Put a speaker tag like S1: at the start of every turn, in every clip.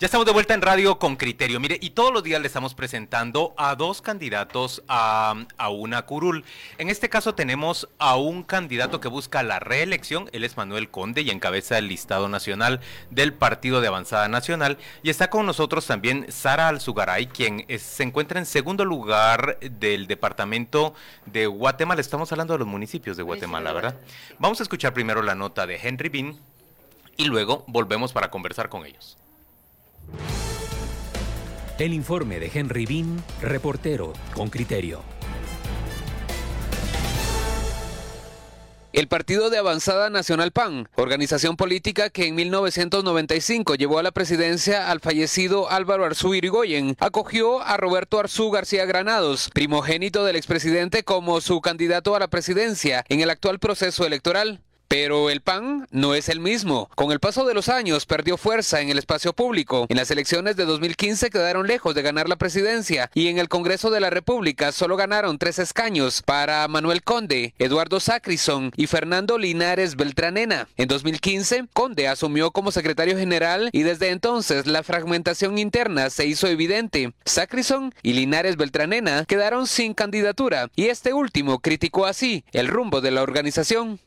S1: Ya estamos de vuelta en radio con criterio. Mire, y todos los días le estamos presentando a dos candidatos a, una curul. En este caso tenemos a un candidato que busca la reelección. Él es Manuel Conde y encabeza el listado nacional del Partido de Avanzada Nacional. Y está con nosotros también Sara Alzugaray, quien se encuentra en segundo lugar del departamento de Guatemala. Estamos hablando de los municipios de Guatemala, ¿verdad? Vamos a escuchar primero la nota de Henry Bean y luego volvemos para conversar con ellos.
S2: El informe de Henry Bean, reportero con criterio.
S3: El Partido de Avanzada Nacional PAN, organización política que en 1995 llevó a la presidencia al fallecido Álvaro Arzú Irigoyen, acogió a Roberto Arzú García Granados, primogénito del expresidente, como su candidato a la presidencia en el actual proceso electoral. Pero el PAN no es el mismo. Con el paso de los años perdió fuerza en el espacio público. En las elecciones de 2015 quedaron lejos de ganar la presidencia y en el Congreso de la República solo ganaron tres escaños para Manuel Conde, Eduardo Sacrison y Fernando Linares Beltranena. En 2015, Conde asumió como secretario general y desde entonces la fragmentación interna se hizo evidente. Sacrison y Linares Beltranena quedaron sin candidatura y este último criticó así el rumbo de la organización.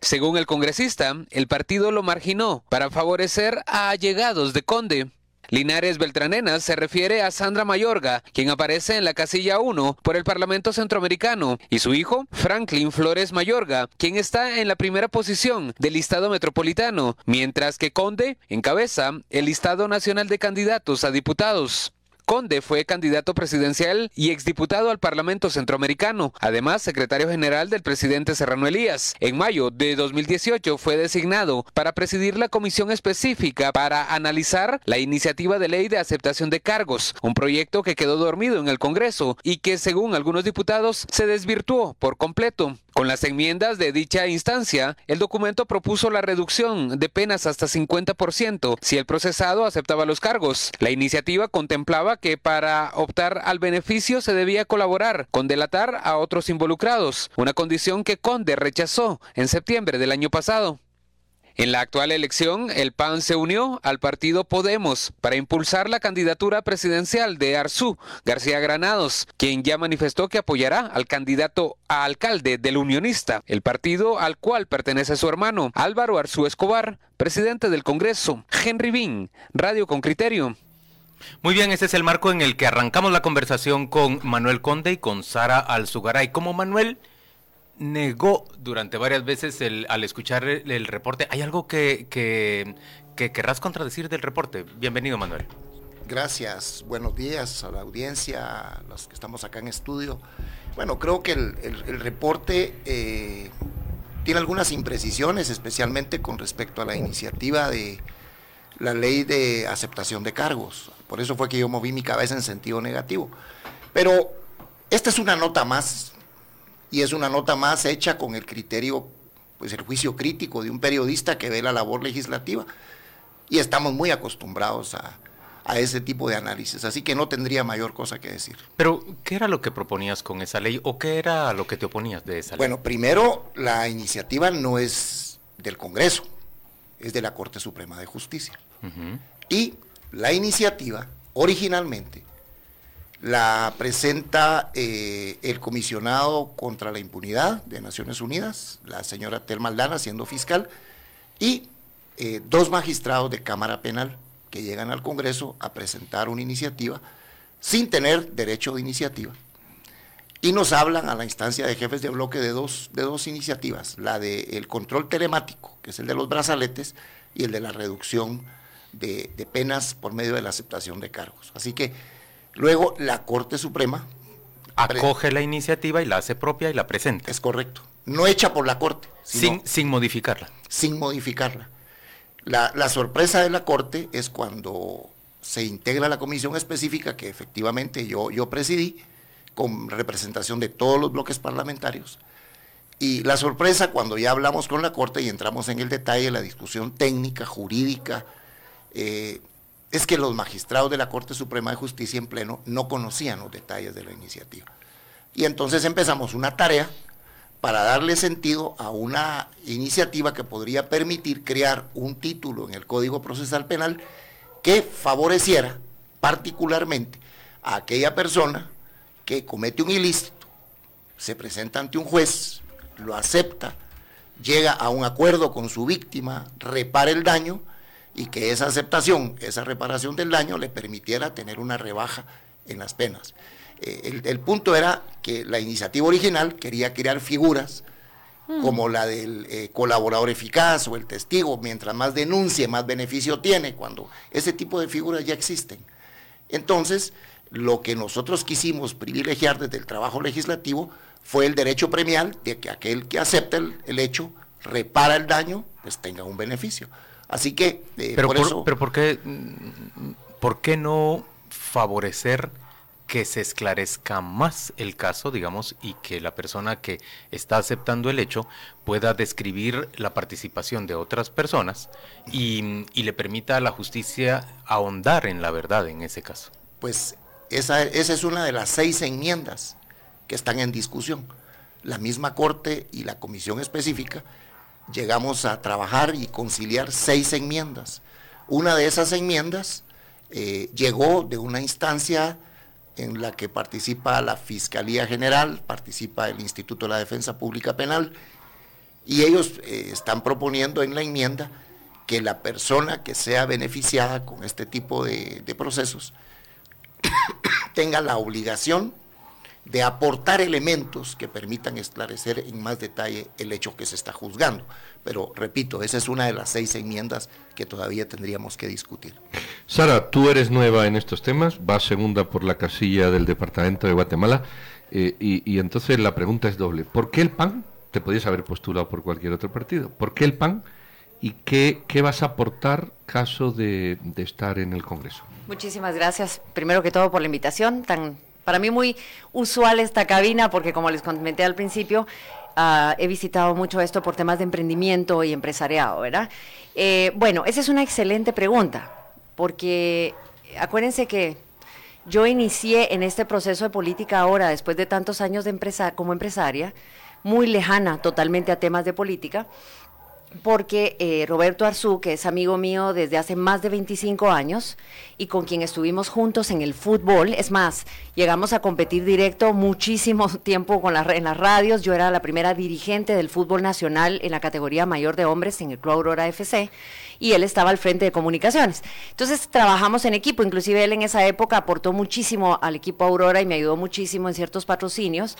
S3: Según el congresista, el partido lo marginó para favorecer a allegados de Conde. Linares Beltranena se refiere a Sandra Mayorga, quien aparece en la casilla 1 por el Parlamento Centroamericano, y su hijo, Franklin Flores Mayorga, quien está en la primera posición del listado metropolitano, mientras que Conde encabeza el listado nacional de candidatos a diputados. Conde fue candidato presidencial y exdiputado al Parlamento Centroamericano, además secretario general del presidente Serrano Elías. En mayo de 2018 fue designado para presidir la comisión específica para analizar la iniciativa de ley de aceptación de cargos, un proyecto que quedó dormido en el Congreso y que según algunos diputados se desvirtuó por completo. Con las enmiendas de dicha instancia, el documento propuso la reducción de penas hasta 50% si el procesado aceptaba los cargos. La iniciativa contemplaba que para optar al beneficio se debía colaborar con delatar a otros involucrados, una condición que Conde rechazó en septiembre del año pasado. En la actual elección, el PAN se unió al partido Podemos para impulsar la candidatura presidencial de Arzú García Granados, quien ya manifestó que apoyará al candidato a alcalde del Unionista, el partido al cual pertenece su hermano Álvaro Arzú Escobar, presidente del Congreso, Henry Bean, Radio con Criterio.
S1: Muy bien, ese es el marco en el que arrancamos la conversación con Manuel Conde y con Sara Alzugaray. Como Manuel negó durante varias veces al escuchar el, reporte. ¿Hay algo que, que, querrás contradecir del reporte? Bienvenido, Manuel.
S4: Gracias, buenos días a la audiencia, a los que estamos acá en estudio. Bueno, creo que el, reporte eh, tiene algunas imprecisiones, especialmente con respecto a la iniciativa de la ley de aceptación de cargos. Por eso fue que yo moví mi cabeza en sentido negativo. Pero esta es una nota más y es una nota más hecha con el criterio, pues el juicio crítico de un periodista que ve la labor legislativa. Y estamos muy acostumbrados a, ese tipo de análisis, así que no tendría mayor cosa que decir.
S1: Pero, ¿qué era lo que proponías con esa ley o qué era lo que te oponías de esa ley?
S4: Bueno, primero, la iniciativa no es del Congreso, es de la Corte Suprema de Justicia. Y la iniciativa, originalmente, la presenta eh, el comisionado contra la impunidad de Naciones Unidas, la señora Telma Aldana siendo fiscal, y eh, dos magistrados de Cámara Penal que llegan al Congreso a presentar una iniciativa sin tener derecho de iniciativa. Y nos hablan a la instancia de jefes de bloque de dos, de dos iniciativas, la del control telemático, que es el de los brazaletes, y el de la reducción de, de penas por medio de la aceptación de cargos. Así que Luego la Corte Suprema
S1: acoge la iniciativa y la hace propia y la presenta.
S4: Es correcto. No hecha por la Corte.
S1: sin, sin modificarla.
S4: Sin modificarla. La, sorpresa de la Corte es cuando se integra la comisión específica que efectivamente yo, yo presidí, con representación de todos los bloques parlamentarios, Y la sorpresa cuando ya hablamos con la Corte y entramos en el detalle, la discusión técnica, jurídica, eh, es que los magistrados de la Corte Suprema de Justicia en pleno no conocían los detalles de la iniciativa. Y entonces empezamos una tarea para darle sentido a una iniciativa que podría permitir crear un título en el Código Procesal Penal que favoreciera particularmente a aquella persona que comete un ilícito, se presenta ante un juez, lo acepta, llega a un acuerdo con su víctima, repara el daño y que esa aceptación, esa reparación del daño le permitiera tener una rebaja en las penas. Eh, el, punto era que la iniciativa original quería crear figuras mm. como la del eh, colaborador eficaz o el testigo, mientras más denuncie, más beneficio tiene, cuando ese tipo de figuras ya existen. Entonces, lo que nosotros quisimos privilegiar desde el trabajo legislativo fue el derecho premial de que aquel que acepta el, hecho, repara el daño, pues tenga un beneficio. Así que,
S1: eh, pero por, eso... Pero ¿por qué, por qué no favorecer que se esclarezca más el caso, digamos, y que la persona que está aceptando el hecho pueda describir la participación de otras personas y, le permita a la justicia ahondar en la verdad en ese caso.
S4: Pues esa, esa es una de las seis enmiendas que están en discusión. La misma Corte y la Comisión Específica llegamos a trabajar y conciliar seis enmiendas. Una de esas enmiendas eh, llegó de una instancia en la que participa la Fiscalía General, participa el Instituto de la Defensa Pública Penal, y ellos eh, están proponiendo en la enmienda que la persona que sea beneficiada con este tipo de, de procesos tenga la obligación de aportar elementos que permitan esclarecer en más detalle el hecho que se está juzgando. Pero repito, esa es una de las seis enmiendas que todavía tendríamos que discutir.
S5: Sara, tú eres nueva en estos temas, vas segunda por la casilla del Departamento de Guatemala, eh, y, entonces la pregunta es doble. ¿Por qué el PAN? Te podías haber postulado por cualquier otro partido. ¿Por qué el PAN? ¿Y qué, qué vas a aportar caso de, de estar en el Congreso?
S6: Muchísimas gracias, primero que todo, por la invitación tan para mí muy usual esta cabina porque como les comenté al principio, ah, he visitado mucho esto por temas de emprendimiento y empresariado, ¿verdad? Eh, bueno, esa es una excelente pregunta porque acuérdense que yo inicié en este proceso de política ahora, después de tantos años de empresa, como empresaria, muy lejana totalmente a temas de política, porque eh, Roberto Arzú, que es amigo mío desde hace más de 25 años y con quien estuvimos juntos en el fútbol, es más, llegamos a competir directo muchísimo tiempo con en las radios, yo era la primera dirigente del fútbol nacional en la categoría mayor de hombres en el Club Aurora FC y él estaba al frente de comunicaciones. Entonces trabajamos en equipo, inclusive él en esa época aportó muchísimo al equipo Aurora y me ayudó muchísimo en ciertos patrocinios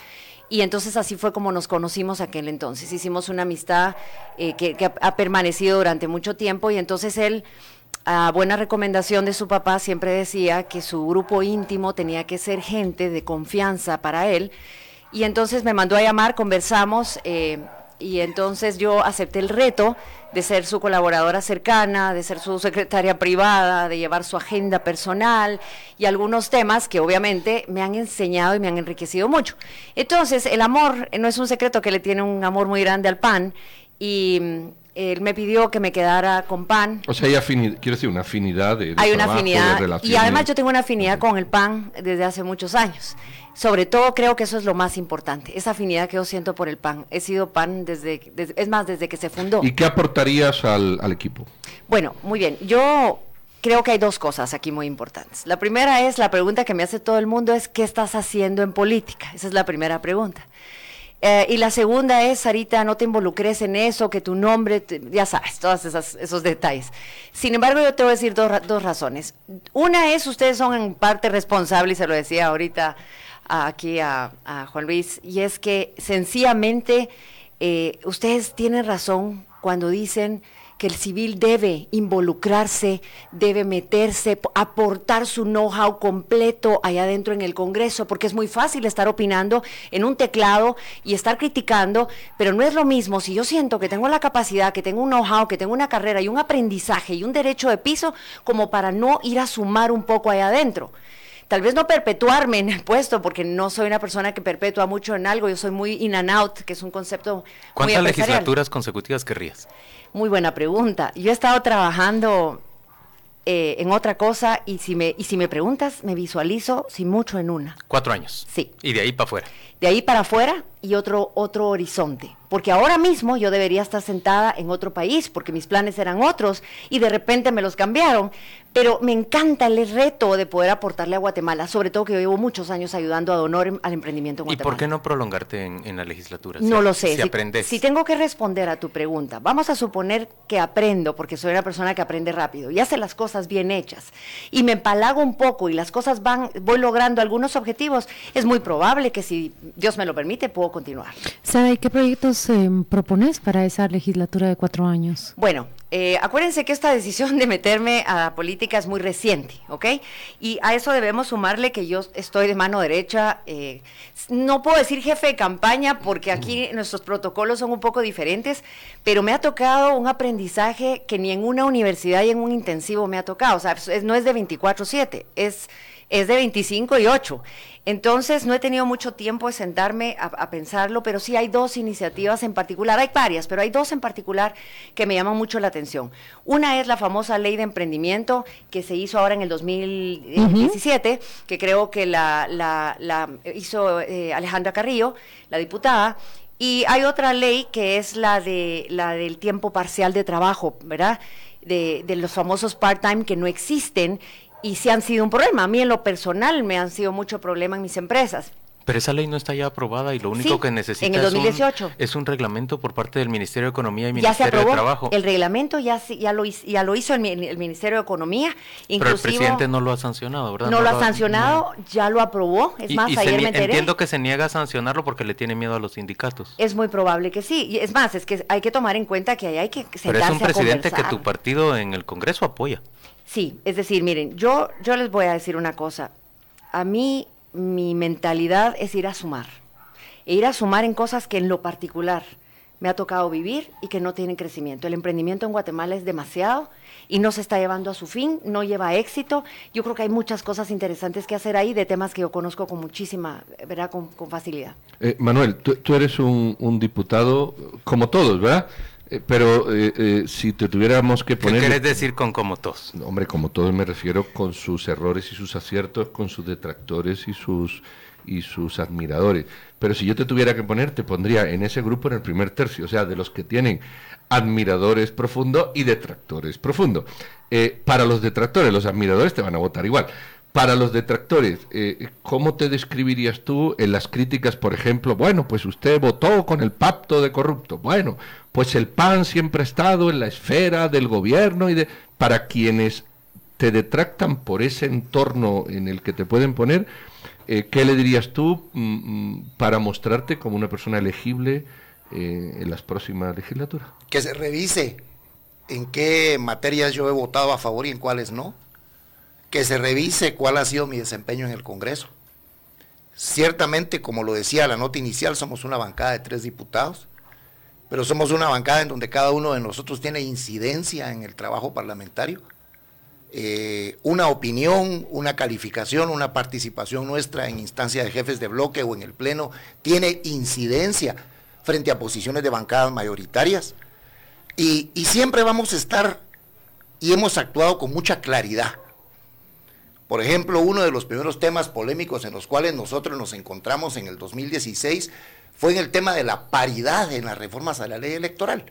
S6: y entonces así fue como nos conocimos aquel entonces. Hicimos una amistad eh, que, ha permanecido durante mucho tiempo y entonces él, a buena recomendación de su papá, siempre decía que su grupo íntimo tenía que ser gente de confianza para él. Y entonces me mandó a llamar, conversamos. Eh, y entonces yo acepté el reto de ser su colaboradora cercana, de ser su secretaria privada, de llevar su agenda personal y algunos temas que obviamente me han enseñado y me han enriquecido mucho. Entonces, el amor no es un secreto que le tiene un amor muy grande al pan y él me pidió que me quedara con pan.
S5: O sea, hay afinidad, quiero decir, una afinidad de,
S6: Hay una afinidad. y además yo tengo una afinidad con el pan desde hace muchos años sobre todo creo que eso es lo más importante, esa afinidad que yo siento por el PAN. He sido PAN desde, es más, desde que se fundó.
S5: ¿Y qué aportarías al, equipo?
S6: Bueno, muy bien. Yo creo que hay dos cosas aquí muy importantes. La primera es, la pregunta que me hace todo el mundo es, ¿qué estás haciendo en política? Esa es la primera pregunta. Eh, y la segunda es, Sarita, no te involucres en eso, que tu nombre, ya sabes, todos esos detalles. Sin embargo, yo te voy a decir dos, dos razones. Una es, ustedes son en parte responsables, se lo decía ahorita aquí a, Juan Luis, y es que sencillamente eh, ustedes tienen razón cuando dicen que el civil debe involucrarse, debe meterse, aportar su know-how completo allá adentro en el Congreso, porque es muy fácil estar opinando en un teclado y estar criticando, pero no es lo mismo si yo siento que tengo la capacidad, que tengo un know-how, que tengo una carrera y un aprendizaje y un derecho de piso, como para no ir a sumar un poco allá adentro. tal vez no perpetuarme en el puesto, porque no soy una persona que perpetúa mucho en algo, yo soy muy in and out, que es un concepto
S1: ¿Cuántas legislaturas consecutivas querrías?
S6: Muy buena pregunta. Yo he estado trabajando eh, en otra cosa y si, me, y si me preguntas, me visualizo sin mucho en una.
S1: Cuatro años.
S6: Sí.
S1: Y de ahí para afuera.
S6: De ahí para afuera y otro, otro horizonte. Porque ahora mismo yo debería estar sentada en otro país, porque mis planes eran otros y de repente me los cambiaron. Pero me encanta el reto de poder aportarle a Guatemala, sobre todo que yo llevo muchos años ayudando a Donor al emprendimiento en
S1: ¿Y
S6: Guatemala.
S1: por qué no prolongarte en, la legislatura?
S6: No lo sé.
S1: Si, aprendes.
S6: Si tengo que responder a tu pregunta, vamos a suponer que aprendo, porque soy una persona que aprende rápido y hace las cosas bien hechas, y me empalago un poco y las cosas van, voy logrando algunos objetivos, es muy probable que si Dios me lo permite, puedo continuar.
S7: ¿Sabe qué proyectos eh, propones para esa legislatura de cuatro años?
S6: Bueno, eh, acuérdense que esta decisión de meterme a la política es muy reciente, ¿ok? Y a eso debemos sumarle que yo estoy de mano derecha, eh, no puedo decir jefe de campaña porque aquí nuestros protocolos son un poco diferentes, pero me ha tocado un aprendizaje que ni en una universidad y en un intensivo me ha tocado, o sea, no es de 24/7, es es de 25 y 8. Entonces no he tenido mucho tiempo de sentarme a, pensarlo, pero sí hay dos iniciativas en particular, hay varias, pero hay dos en particular que me llaman mucho la atención. Una es la famosa ley de emprendimiento que se hizo ahora en el 2017, que creo que la, hizo eh, Alejandra Carrillo, la diputada, y hay otra ley que es la, de, la del tiempo parcial de trabajo, ¿verdad? De, de los famosos part-time que no existen y sí han sido un problema. A mí en lo personal me han sido mucho problema en mis empresas.
S1: Pero esa ley no está ya aprobada y lo único que necesita
S6: en el 2018.
S1: Es, un, reglamento por parte del Ministerio de Economía y Ministerio ya se aprobó. de Trabajo.
S6: El reglamento ya, ya, lo, ya lo hizo el, el Ministerio de Economía.
S1: Pero el presidente no lo ha sancionado, ¿verdad?
S6: No, lo ha sancionado, ya lo aprobó. Es más, ayer me enteré.
S1: Entiendo que se niega a sancionarlo porque le tiene miedo a los sindicatos.
S6: Es muy probable que sí. Y es más, es que hay que tomar en cuenta que ahí hay que sentarse
S1: Pero es un presidente que tu partido en el Congreso apoya.
S6: Sí, es decir, miren, yo, yo les voy a decir una cosa. A mí mi mentalidad es ir a sumar. E ir a sumar en cosas que en lo particular me ha tocado vivir y que no tienen crecimiento. El emprendimiento en Guatemala es demasiado y no se está llevando a su fin, no lleva éxito. Yo creo que hay muchas cosas interesantes que hacer ahí de temas que yo conozco con muchísima, ¿verdad? Con, facilidad.
S5: Eh, Manuel, tú, eres un, un, diputado como todos, ¿verdad? Eh, pero eh, eh, si te tuviéramos que poner...
S1: ¿Qué quieres decir con como todos?
S5: Hombre, como todos me refiero con sus errores y sus aciertos, con sus detractores y sus y sus admiradores. Pero si yo te tuviera que poner, te pondría en ese grupo en el primer tercio, o sea, de los que tienen admiradores profundos y detractores profundos. para los detractores, los admiradores te van a votar igual. Para los detractores, eh, ¿cómo te describirías tú en las críticas, por ejemplo? Bueno, pues usted votó con el pacto de corrupto. Bueno, pues el PAN siempre ha estado en la esfera del gobierno y de... Para quienes te detractan por ese entorno en el que te pueden poner, eh, ¿qué le dirías tú mm, mm, para mostrarte como una persona elegible eh, en las próximas legislaturas?
S4: Que se revise en qué materias yo he votado a favor y en cuáles no que se revise cuál ha sido mi desempeño en el Congreso. Ciertamente, como lo decía la nota inicial, somos una bancada de tres diputados, pero somos una bancada en donde cada uno de nosotros tiene incidencia en el trabajo parlamentario. Eh, una opinión, una calificación, una participación nuestra en instancia de jefes de bloque o en el Pleno tiene incidencia frente a posiciones de bancadas mayoritarias. y siempre vamos a estar, y hemos actuado con mucha claridad por ejemplo, uno de los primeros temas polémicos en los cuales nosotros nos encontramos en el 2016 fue en el tema de la paridad en las reformas a la ley electoral.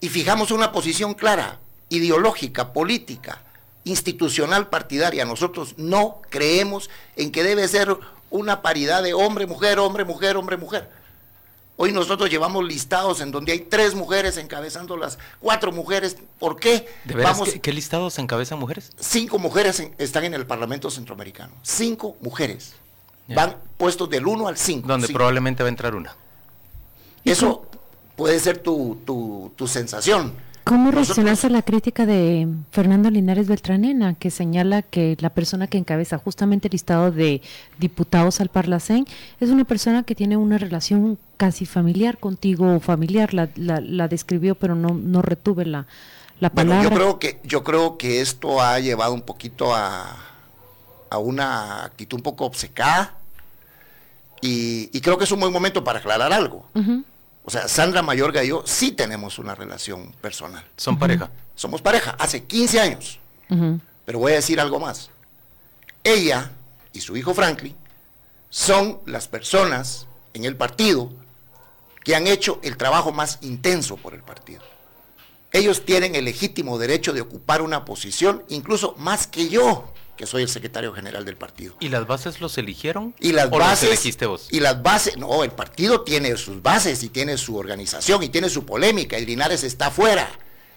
S4: Y fijamos una posición clara, ideológica, política, institucional, partidaria. Nosotros no creemos en que debe ser una paridad de hombre, mujer, hombre, mujer, hombre, mujer. Hoy nosotros llevamos listados en donde hay tres mujeres encabezando las cuatro mujeres. ¿Por qué?
S1: ¿De Vamos, ¿qué, listados encabezan mujeres?
S4: Cinco mujeres están en el Parlamento Centroamericano. Cinco mujeres. Van puestos del uno al cinco.
S1: Donde probablemente va a entrar una.
S4: Eso puede ser tu, tu, tu sensación.
S7: ¿Cómo reaccionas a la crítica de Fernando Linares Beltranena, que señala que la persona que encabeza justamente el listado de diputados al Parlacén es una persona que tiene una relación casi familiar contigo o familiar? La, la, describió, pero no, no retuve la, la palabra.
S4: yo creo que yo creo que esto ha llevado un poquito a a una actitud un poco obcecada y, y creo que es un buen momento para aclarar algo. O sea, Sandra Mayorga y yo sí tenemos una relación personal.
S1: Son pareja.
S4: Somos pareja, hace 15 años. Pero voy a decir algo más. Ella y su hijo Franklin son las personas en el partido que han hecho el trabajo más intenso por el partido. Ellos tienen el legítimo derecho de ocupar una posición, incluso más que yo, que soy el secretario general del partido.
S1: ¿Y las bases los eligieron?
S4: Y las
S1: ¿O
S4: bases.
S1: los elegiste vos?
S4: Y las bases, no, el partido tiene sus bases y tiene su organización y tiene su polémica. Y Linares está fuera.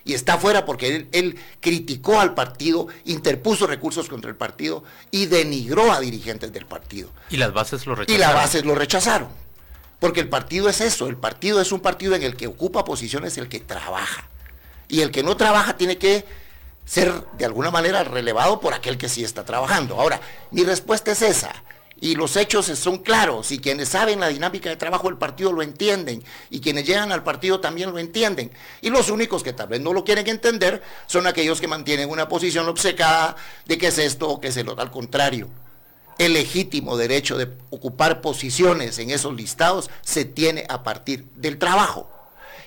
S4: Y está fuera porque él, él criticó al partido, interpuso recursos contra el partido y denigró a dirigentes del partido.
S1: ¿Y las bases lo
S4: Y
S1: rechazaron?
S4: las bases lo rechazaron. Porque el partido es eso, el partido es un partido en el que ocupa posiciones el que trabaja. Y el que no trabaja tiene que ser de alguna manera relevado por aquel que sí está trabajando. Ahora, mi respuesta es esa. Y los hechos son claros y quienes saben la dinámica de trabajo del partido lo entienden y quienes llegan al partido también lo entienden. Y los únicos que tal vez no lo quieren entender son aquellos que mantienen una posición obcecada de que es esto o que es el otro. Al contrario, el legítimo derecho de ocupar posiciones en esos listados se tiene a partir del trabajo.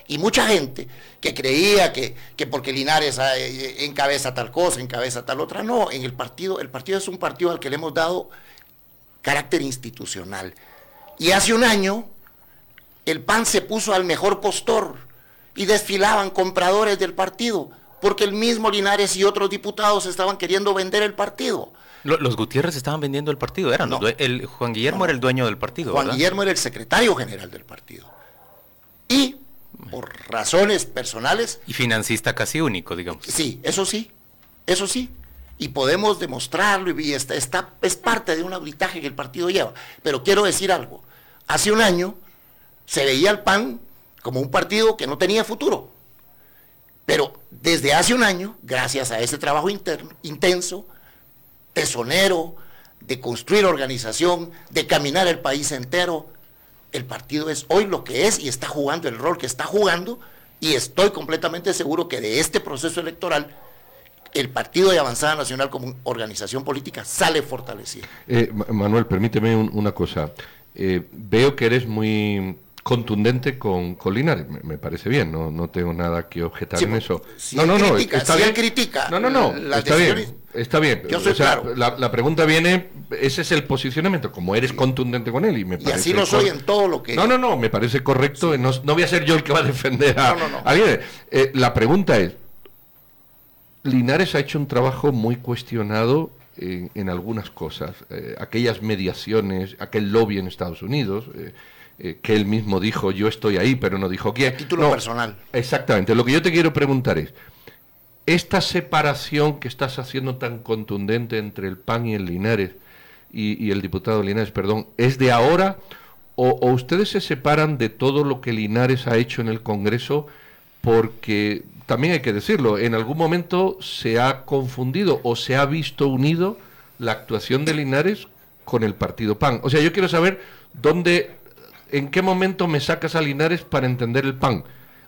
S4: Y mucha gente que creía que, que porque Linares eh, encabeza tal cosa, encabeza tal otra, no, en el partido, el partido es un partido al que le hemos dado carácter institucional. Y hace un año el PAN se puso al mejor postor y desfilaban compradores del partido, porque el mismo Linares y otros diputados estaban queriendo vender el partido.
S1: Lo- Los Gutiérrez estaban vendiendo el partido, eran
S4: No.
S1: el Juan Guillermo era el dueño del partido,
S4: Juan
S1: ¿verdad?
S4: Guillermo era el secretario general del partido. Y por razones personales,
S1: Y financista casi único, digamos.
S4: sí, eso sí, eso sí. Y podemos demostrarlo y está, está- es parte de un auditaje que el partido lleva. Pero quiero decir algo. Hace un año se veía al PAN como un partido que no tenía futuro. Pero desde hace un año, gracias a ese trabajo interno, intenso, tesonero, de construir organización, de caminar el país entero, el partido es hoy lo que es y está jugando el rol que está jugando y estoy completamente seguro que de este proceso electoral el Partido de Avanzada Nacional como organización política sale fortalecido.
S5: Eh, Ma- Manuel, permíteme un- una cosa. Eh, veo que eres muy contundente con, con Linares. Me, me parece bien, no, no tengo nada que objetar
S4: Sí,
S5: en eso.
S4: si
S5: no, no, no,
S4: critica-
S5: está
S4: si
S5: bien.
S4: critica
S5: No, no, no,
S4: las
S5: está bien, está bien.
S4: Yo soy
S5: O sea,
S4: claro.
S5: la, la pregunta viene, ese es el posicionamiento, como eres contundente con él y me
S4: Y
S5: parece...
S4: así lo soy en todo lo que...
S5: No, no, no, me parece correcto. No, no voy a ser yo el que va a defender a,
S4: No, no, no.
S5: a Linares. Eh, la pregunta es, Linares ha hecho un trabajo muy cuestionado en, en algunas cosas. Eh, aquellas mediaciones, aquel lobby en Estados Unidos, eh, que él mismo dijo, yo estoy ahí, pero no dijo quién.
S4: título
S5: No,
S4: personal.
S5: Exactamente. Lo que yo te quiero preguntar es, esta separación que estás haciendo tan contundente entre el PAN y el Linares, y, el diputado Linares, perdón, ¿es de ahora o, o ustedes se separan de todo lo que Linares ha hecho en el Congreso? Porque también hay que decirlo, en algún momento se ha confundido o se ha visto unido la actuación de Linares con el partido PAN. O sea, yo quiero saber dónde, en qué momento me sacas a Linares para entender el PAN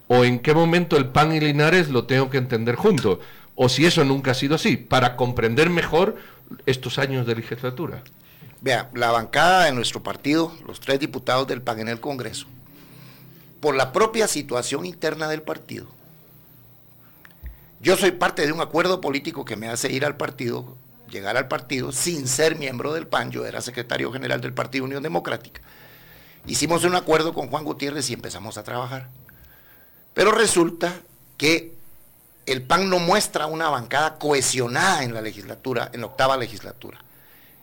S5: o en qué momento el PAN y Linares lo tengo que entender juntos, o si eso nunca ha sido así, para comprender mejor estos años de legislatura.
S4: Vea, la bancada de nuestro partido, los tres diputados del PAN en el Congreso, por la propia situación interna del partido, yo soy parte de un acuerdo político que me hace ir al partido, llegar al partido sin ser miembro del PAN, yo era secretario general del Partido Unión Democrática. Hicimos un acuerdo con Juan Gutiérrez y empezamos a trabajar. Pero resulta que el PAN no muestra una bancada cohesionada en la legislatura, en la octava legislatura.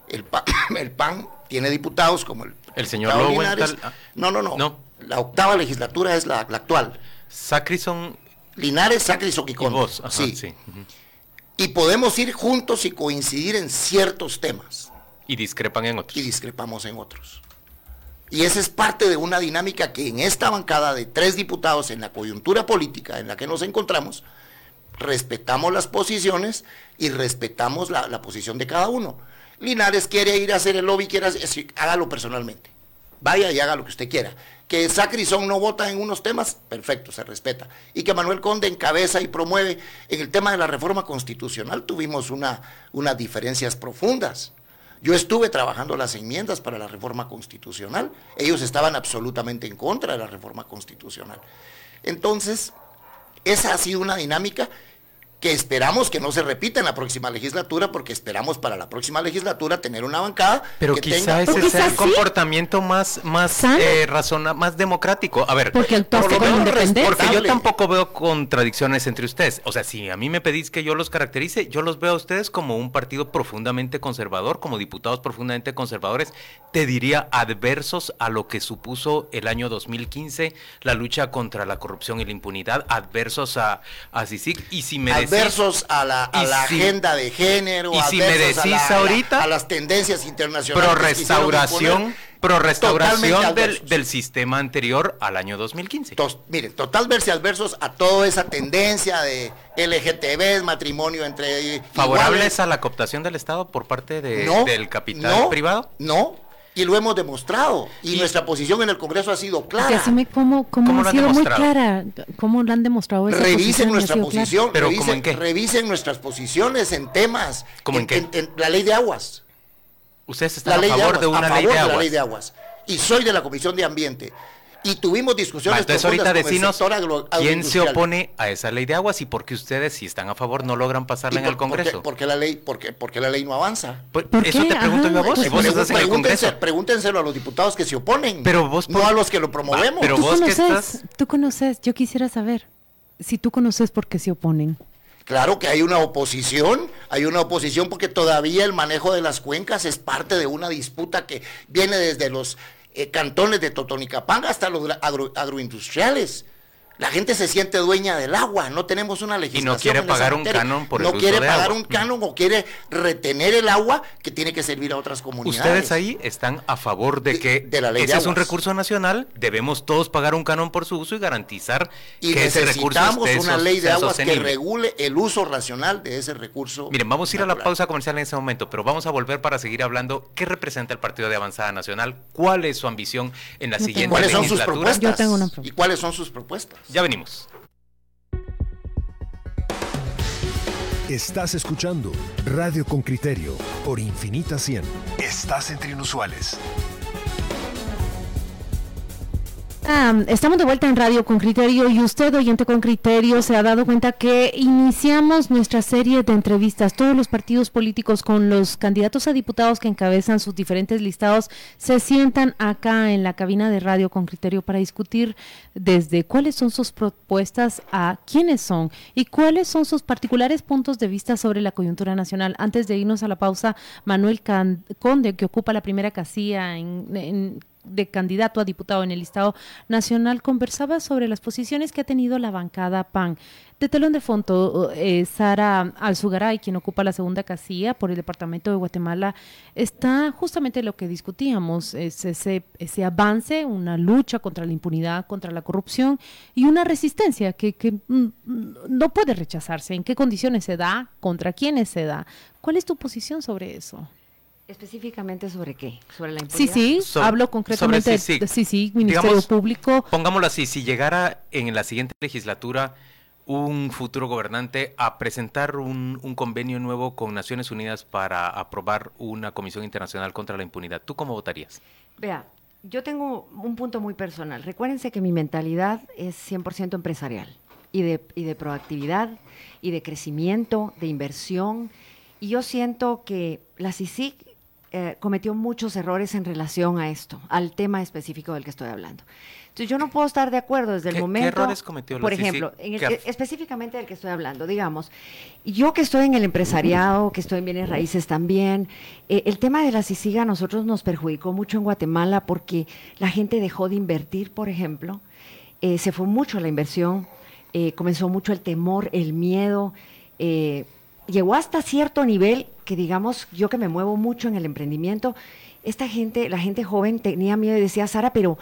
S4: El PAN, el PAN tiene diputados como el,
S1: El señor
S4: Linares.
S1: tal- ah.
S4: No, no, no,
S1: No.
S4: La octava legislatura es la, la actual.
S1: Sacrison
S4: Linares, Sacri y
S1: vos. Ajá,
S4: sí. Y podemos ir juntos y coincidir en ciertos temas
S1: Y discrepan en otros.
S4: y discrepamos en otros. Y esa es parte de una dinámica que en esta bancada de tres diputados, en la coyuntura política en la que nos encontramos, respetamos las posiciones y respetamos la, posición de cada uno. Linares quiere ir a hacer el lobby, quiere hacer- hágalo personalmente. Vaya y haga lo que usted quiera. Que Sacrison no vota en unos temas, perfecto, se respeta. Y que Manuel Conde encabeza y promueve. En el tema de la reforma constitucional tuvimos una, unas diferencias profundas. Yo estuve trabajando las enmiendas para la reforma constitucional. Ellos estaban absolutamente en contra de la reforma constitucional. Entonces, esa ha sido una dinámica que esperamos que no se repita en la próxima legislatura, porque esperamos para la próxima legislatura tener una bancada.
S1: Pero
S4: que
S1: quizá
S4: tenga-
S1: ese sea el comportamiento más, más, eh, razona- más democrático. A ver,
S7: Porque actuaste
S4: por lo menos
S1: porque yo tampoco veo contradicciones entre ustedes. O sea, si a mí me pedís que yo los caracterice, yo los veo a ustedes como un partido profundamente conservador, como diputados profundamente conservadores, te diría adversos a lo que supuso el año 2015, la lucha contra la corrupción y la impunidad, adversos a, a CICIG. Y si me decís-
S4: adversos a la, a la
S1: si-
S4: agenda de género,
S1: y si me
S4: a
S1: decís
S4: a la-
S1: ahorita,
S4: a las tendencias internacionales.
S1: pro restauración, pro restauración
S4: totalmente
S1: del, del sistema anterior al año 2015.
S4: Tos- miren, total verse adversos a toda esa tendencia de LGTB, matrimonio entre
S1: ¿Favorables
S4: iguales.
S1: a la cooptación del Estado por parte de-
S4: No,
S1: del capital
S4: no,
S1: privado?
S4: No, y lo hemos demostrado. Y,
S1: Y-
S4: nuestra posición en el Congreso ha sido clara.
S7: Decime cómo, cómo,
S1: ¿Cómo lo
S7: ha
S1: han
S7: sido muy
S1: demostrado?
S7: clara. ¿Cómo lo han demostrado esa
S4: Revisen
S7: posición
S4: nuestra posición,
S1: ¿Pero
S4: revisen,
S1: cómo en qué?
S4: revisen nuestras posiciones en temas.
S1: ¿Cómo en qué?
S4: la ley de aguas.
S1: Ustedes están a favor
S4: de,
S1: de,
S4: aguas,
S1: una
S4: a
S1: ley
S4: favor
S1: de
S4: la ley de aguas. Y soy de la Comisión de Ambiente. Y tuvimos discusiones
S1: Va, entonces ahorita decinos quién se opone a esa ley de aguas y por qué ustedes, si están a favor, no logran pasarla
S4: ¿Y
S1: en el Congreso.
S4: por qué la ley, por qué- por qué la ley no avanza?
S1: Pues,
S7: ¿Por
S1: eso
S7: qué?
S1: te pregunto
S7: Ajá,
S1: yo a vos,
S7: pues,
S1: si vos
S7: Pregun-
S1: estás en el
S4: Pregúntense-
S1: Congreso.
S4: pregúntenselo a los diputados que se oponen.
S1: Pero vos
S4: no
S1: por-
S4: a los que lo promovemos.
S1: pero
S7: Tú
S1: vos que
S7: conoces,
S1: estás-
S7: tú conoces, yo quisiera saber si tú conoces por qué se oponen.
S4: Claro que hay una oposición, hay una oposición porque todavía el manejo de las cuencas es parte de una disputa que viene desde los eh, cantones de Totonicapán hasta los agro- agroindustriales. La gente se siente dueña del agua, no tenemos una legislación.
S1: quiere
S4: en esa
S1: pagar un canon por el
S4: No
S1: uso
S4: quiere
S1: de
S4: pagar
S1: agua.
S4: un canon o quiere retener el agua que tiene que servir a otras comunidades.
S1: Ustedes ahí están a favor de
S4: De-
S1: que
S4: de la ley de
S1: ese es un recurso nacional, debemos todos pagar un canon por su uso y garantizar
S4: Y
S1: que ese recurso esté
S4: una ley de aguas que regule el uso racional de ese recurso.
S1: Miren, vamos a ir a la pausa comercial en ese momento, pero vamos a volver para seguir hablando qué representa el Partido de Avanzada Nacional, cuál es su ambición en la
S7: Yo tengo-
S1: siguiente
S4: ¿Cuáles son sus
S1: legislatura.
S4: propuestas?
S7: Yo tengo una propuesta.
S4: ¿Y cuáles son sus propuestas?
S1: Ya venimos.
S8: Estás escuchando Radio con Criterio por Infinita 100. Estás entre inusuales.
S7: Ah, estamos de vuelta en Radio con Criterio y usted, oyente con Criterio, se ha dado cuenta que iniciamos nuestra serie de entrevistas. Todos los partidos políticos con los candidatos a diputados que encabezan sus diferentes listados se sientan acá en la cabina de Radio con Criterio para discutir desde cuáles son sus propuestas a quiénes son y cuáles son sus particulares puntos de vista sobre la coyuntura nacional. Antes de irnos a la pausa, Manuel Conde, que ocupa la primera casilla en- en de candidato a diputado en el Estado Nacional conversaba sobre las posiciones que ha tenido la bancada PAN. De telón de fondo, eh, Sara Alzugaray, quien ocupa la segunda casilla por el departamento de Guatemala, está justamente lo que discutíamos, es ese, ese avance, una lucha contra la impunidad, contra la corrupción y una resistencia que, que mm, no puede rechazarse. ¿En qué condiciones se da? ¿Contra quiénes se da? ¿Cuál es tu posición sobre eso?
S6: ¿Específicamente sobre qué? ¿Sobre la
S7: Sí,
S6: impunidad?
S7: sí,
S1: So-
S7: hablo concretamente
S1: sobre
S7: de de CICIG, Ministerio
S1: Digamos,
S7: Público.
S1: Pongámoslo así, si llegara en la siguiente legislatura un futuro gobernante a presentar un, un convenio nuevo con Naciones Unidas para aprobar una comisión internacional contra la impunidad, ¿tú cómo votarías?
S6: Vea, yo tengo un punto muy personal. Recuérdense que mi mentalidad es 100% empresarial y de, y de proactividad y de crecimiento, de inversión. Y yo siento que la CICIC eh, cometió muchos errores en relación a esto, al tema específico del que estoy hablando. Entonces yo no puedo estar de acuerdo desde el
S1: ¿Qué- qué
S6: momento.
S1: errores cometió
S6: Por ejemplo, en el- específicamente del que estoy hablando, digamos, yo que estoy en el empresariado, que estoy en bienes raíces también, eh, el tema de la CICIGA a nosotros nos perjudicó mucho en Guatemala porque la gente dejó de invertir, por ejemplo, eh, se fue mucho la inversión, eh, comenzó mucho el temor, el miedo, llegó hasta cierto nivel que digamos, yo que me muevo mucho en el emprendimiento, esta gente, la gente joven tenía miedo y decía, Sara, pero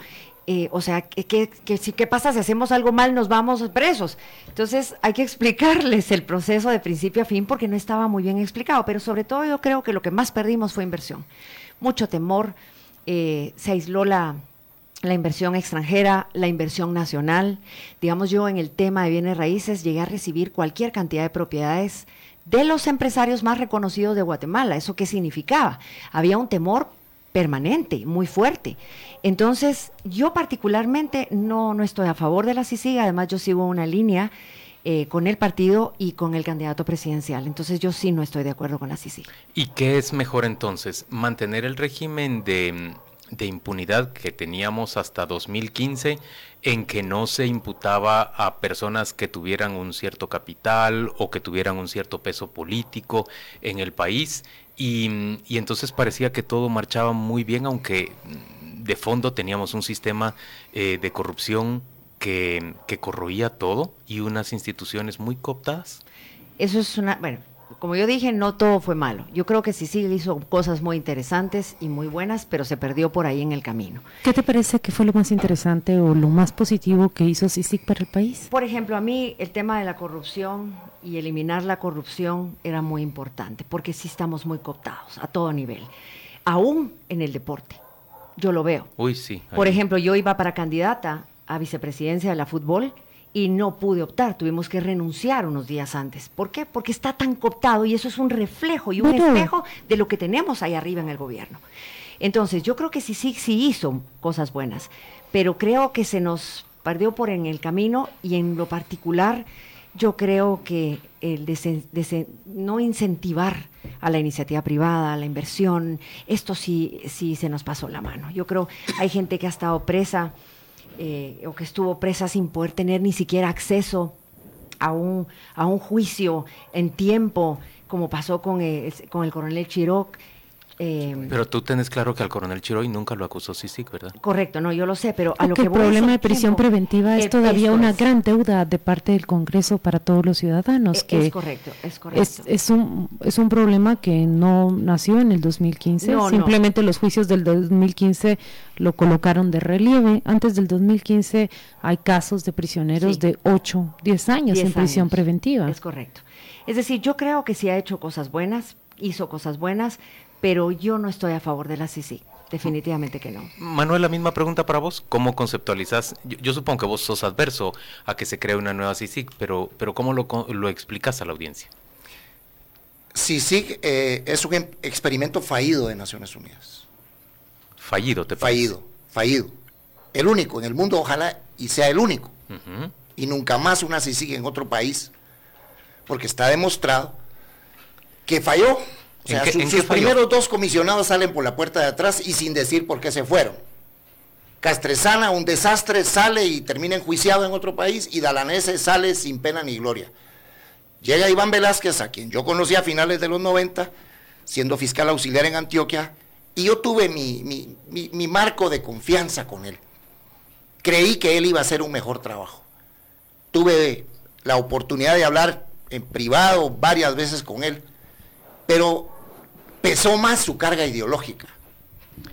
S6: eh, o sea, ¿qué, qué, si- qué pasa si hacemos algo mal? Nos vamos presos. Entonces hay que explicarles el proceso de principio a fin porque no estaba muy bien explicado, pero sobre todo yo creo que lo que más perdimos fue inversión. Mucho temor, eh, se aisló la, la inversión extranjera, la inversión nacional. Digamos, yo en el tema de bienes raíces llegué a recibir cualquier cantidad de propiedades de los empresarios más reconocidos de Guatemala. ¿Eso qué significaba? Había un temor permanente, muy fuerte. Entonces, yo particularmente no, no estoy a favor de la CICIG, además yo sigo una línea eh, con el partido y con el candidato presidencial. Entonces yo sí no estoy de acuerdo con la CICIG.
S1: ¿Y qué es mejor entonces? ¿Mantener el régimen de, de impunidad que teníamos hasta 2015 en que no se imputaba a personas que tuvieran un cierto capital o que tuvieran un cierto peso político en el país y, y entonces parecía que todo marchaba muy bien aunque de fondo teníamos un sistema eh, de corrupción que, que corroía todo y unas instituciones muy cooptadas.
S6: Eso es una, bueno, como yo dije, no todo fue malo. Yo creo que sí, sí hizo cosas muy interesantes y muy buenas, pero se perdió por ahí en el camino.
S7: ¿Qué te parece que fue lo más interesante o lo más positivo que hizo CICIC para el país?
S6: Por ejemplo, a mí el tema de la corrupción y eliminar la corrupción era muy importante, porque sí estamos muy cooptados a todo nivel, aún en el deporte. Yo lo veo.
S1: Uy, sí.
S6: Por ejemplo, yo iba para candidata a vicepresidencia de la fútbol y no pude optar, tuvimos que renunciar unos días antes. ¿Por qué? Porque está tan cooptado y eso es un reflejo y un espejo de lo que tenemos ahí arriba en el gobierno. Entonces, yo creo que sí, sí, sí hizo cosas buenas, pero creo que se nos perdió por en el camino y en lo particular, yo creo que el desen- desen- no incentivar a la iniciativa privada, a la inversión, esto sí, sí se nos pasó la mano. Yo creo hay gente que ha estado presa eh, o que estuvo presa sin poder tener ni siquiera acceso a un, a un juicio en tiempo, como pasó con el, con el coronel Chiroc. Eh,
S1: Pero tú tenés claro que al coronel Chiroy nunca lo acusó CICIC, ¿verdad?
S6: correcto, no, yo lo sé, pero a lo que
S7: el
S6: voy es
S7: problema de prisión
S6: tiempo.
S7: preventiva es
S6: Eh,
S7: todavía una
S6: es.
S7: gran deuda de parte del Congreso para todos los ciudadanos.
S6: Eh,
S7: que
S6: es correcto, es correcto.
S7: Es, es un, es un problema que no nació en el 2015,
S6: No, no.
S7: simplemente los juicios del 2015 lo colocaron de relieve. Antes del 2015 hay casos de prisioneros
S6: Sí.
S7: de 8, 10 años
S6: 10
S7: en prisión
S6: años.
S7: preventiva.
S6: Es correcto. Es decir, yo creo que sí ha hecho cosas buenas, hizo cosas buenas, pero yo no estoy a favor de la CICI. Definitivamente que no.
S1: Manuel, la misma pregunta para vos. ¿Cómo conceptualizas? Yo, yo supongo que vos sos adverso a que se cree una nueva CICIC, pero, pero ¿cómo lo, lo explicas a la audiencia?
S4: CICIG eh, es un em- experimento fallido de Naciones Unidas.
S1: Fallido, ¿te parece?
S4: Fallido, fallido. El único en el mundo, ojalá y sea el único. Y nunca más una CICIG en otro país, porque está demostrado que falló. O
S1: ¿En
S4: sea,
S1: qué-
S4: su- sus primeros dos comisionados salen por la puerta de atrás y sin decir por qué se fueron. Castresana, un desastre, sale y termina enjuiciado en otro país, y Dalanese sale sin pena ni gloria. Llega Iván Velázquez, a quien yo conocí a finales de los 90, siendo fiscal auxiliar en Antioquia, y yo tuve mi, mi- mi- mi marco de confianza con él. Creí que él iba a hacer un mejor trabajo. Tuve la oportunidad de hablar en privado varias veces con él, pero pesó más su carga ideológica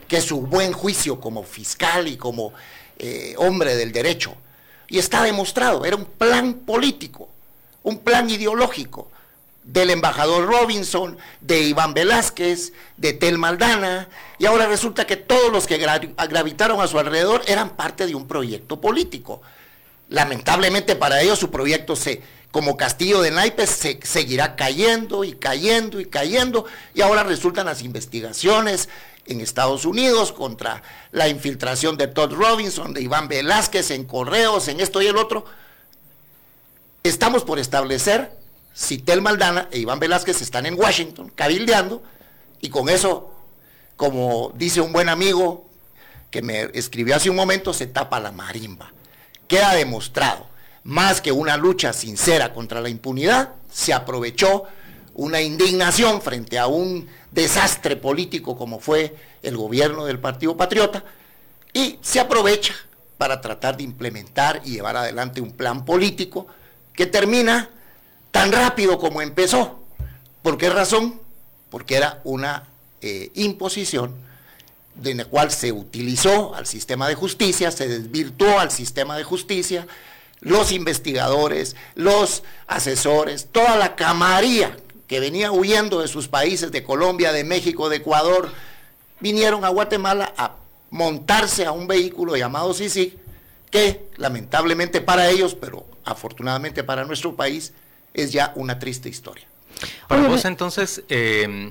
S4: que su buen juicio como fiscal y como eh, hombre del derecho. Y está demostrado, era un plan político, un plan ideológico del embajador Robinson, de Iván Velázquez, de Tel Maldana, y ahora resulta que todos los que gra- gravitaron a su alrededor eran parte de un proyecto político. Lamentablemente para ellos su proyecto se, como castillo de naipes se seguirá cayendo y cayendo y cayendo, y ahora resultan las investigaciones en Estados Unidos contra la infiltración de Todd Robinson, de Iván Velázquez en correos, en esto y el otro. Estamos por establecer si Tel Maldana e Iván Velázquez están en Washington cabildeando y con eso, como dice un buen amigo que me escribió hace un momento, se tapa la marimba. Queda demostrado, más que una lucha sincera contra la impunidad, se aprovechó una indignación frente a un desastre político como fue el gobierno del Partido Patriota y se aprovecha para tratar de implementar y llevar adelante un plan político que termina tan rápido como empezó. ¿Por qué razón? Porque era una eh, imposición de la cual se utilizó al sistema de justicia, se desvirtuó al sistema de justicia, los investigadores, los asesores, toda la camarilla que venía huyendo de sus países, de Colombia, de México, de Ecuador, vinieron a Guatemala a montarse a un vehículo llamado CICIG, que lamentablemente para ellos, pero afortunadamente para nuestro país, es ya una triste historia.
S1: Para
S7: Oye,
S1: vos entonces, eh,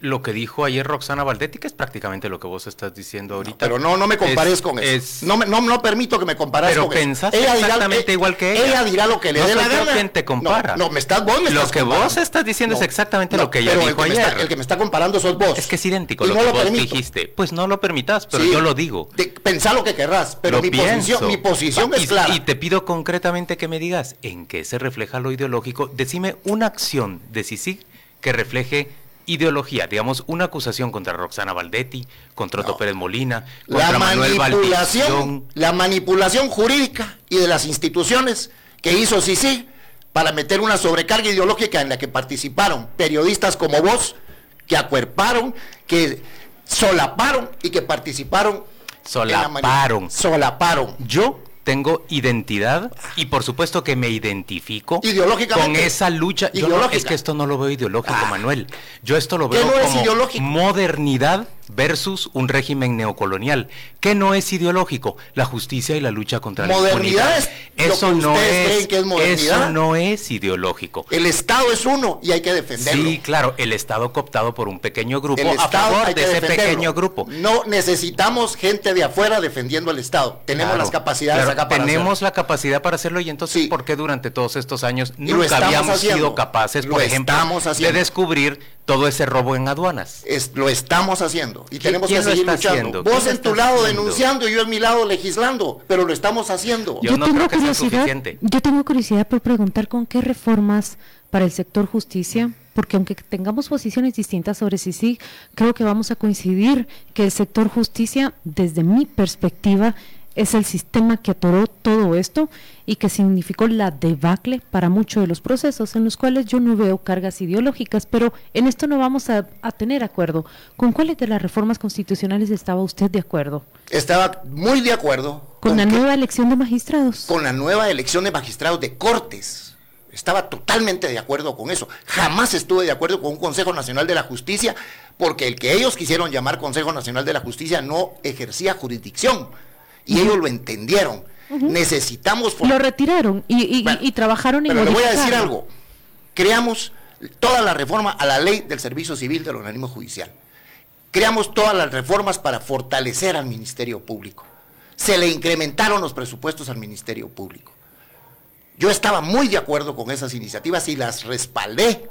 S1: lo que dijo ayer Roxana Valdetti, que es prácticamente lo que vos estás diciendo ahorita.
S4: Pero no, no me compares
S1: es-
S4: con eso.
S1: es-
S4: No, me- no, no permito que me compares
S1: Pero
S4: con eso.
S1: pensás
S4: dirá-
S1: exactamente
S4: eh,
S1: igual que ella.
S4: Ella dirá lo que le
S1: No
S4: dé la gana.
S1: quien te compara.
S4: No, no, me estás, vos me
S1: Lo
S4: estás
S1: que vos estás diciendo es exactamente lo que ella
S4: pero el
S1: dijo
S4: que me está-
S1: ayer.
S4: el que me está comparando sos vos.
S1: Es que es idéntico
S4: Y
S1: lo que
S4: lo
S1: vos
S4: permito.
S1: dijiste. Pues no lo permitas, pero
S4: Sí,
S1: yo lo digo.
S4: de- pensá lo que querrás, pero mi
S1: pienso.
S4: posición, mi posición
S1: y,
S4: es clara.
S1: Y te pido concretamente que me digas en qué se refleja lo ideológico. Decime una acción de CICIG que refleje ideología, digamos, una acusación contra Roxana Valdetti, contra Otto
S4: No.
S1: Pérez Molina,
S4: la
S1: contra Manuel
S4: manipulación, la manipulación jurídica y de las instituciones que hizo Sisi para meter una sobrecarga ideológica en la que participaron periodistas como vos, que acuerparon, que solaparon y que participaron. en la
S1: Solaparon.
S4: Solaparon.
S1: Yo tengo identidad y por supuesto que me identifico con esa lucha. Yo no-
S4: Ideológica.
S1: es que esto no lo veo ideológico,
S4: Ah.
S1: Manuel. Yo esto lo
S4: ¿Qué
S1: veo
S4: no
S1: como modernidad versus un régimen neocolonial. ¿Qué no es ideológico? La justicia y la lucha contra la
S4: Modernidad
S1: impunidad.
S4: es
S1: Eso
S4: que
S1: no
S4: ustedes
S1: es,
S4: creen que es modernidad.
S1: Eso no es ideológico.
S4: El Estado es uno y hay que defenderlo.
S1: Sí, claro, el Estado cooptado por un pequeño grupo
S4: El
S1: a
S4: Estado
S1: favor
S4: hay
S1: de
S4: que
S1: ese
S4: defenderlo.
S1: pequeño grupo.
S4: No necesitamos gente de afuera defendiendo al Estado. Tenemos
S1: Claro,
S4: las capacidades
S1: claro,
S4: para
S1: tenemos
S4: hacerlo.
S1: la capacidad para hacerlo y entonces
S4: Sí.
S1: ¿por qué durante todos estos años nunca habíamos
S4: haciendo.
S1: sido capaces,
S4: Lo
S1: por ejemplo, de descubrir todo ese robo en aduanas?
S4: Es- lo estamos haciendo y
S1: ¿Qui-
S4: tenemos que seguir luchando.
S1: haciendo?
S4: Vos
S1: ¿Quién lo
S4: en tu lado
S1: haciendo?
S4: denunciando y yo en mi lado legislando, pero lo estamos haciendo.
S1: Yo no creo que sea suficiente.
S7: Yo tengo curiosidad por preguntar con qué reformas para el sector justicia, porque aunque tengamos posiciones distintas sobre si sí, creo que vamos a coincidir que el sector justicia, desde mi perspectiva, es el sistema que atoró todo esto y que significó la debacle para muchos de los procesos en los cuales yo no veo cargas ideológicas, pero en esto no vamos a, a tener acuerdo. ¿Con cuáles de las reformas constitucionales estaba usted de acuerdo?
S4: Estaba muy de acuerdo
S7: Con la
S4: que-
S7: nueva elección de magistrados.
S4: con la nueva elección de magistrados de cortes. Estaba totalmente de acuerdo con eso. Jamás estuve de acuerdo con un Consejo Nacional de la Justicia, porque el que ellos quisieron llamar Consejo Nacional de la Justicia no ejercía jurisdicción. Y ellos lo entendieron. Necesitamos...
S7: Lo retiraron y, y-
S4: Bueno,
S7: y trabajaron en
S4: Pero le voy a decir algo. Creamos toda la reforma a la ley del servicio civil del organismo judicial. Creamos todas las reformas para fortalecer al Ministerio Público. Se le incrementaron los presupuestos al Ministerio Público. Yo estaba muy de acuerdo con esas iniciativas y las respaldé.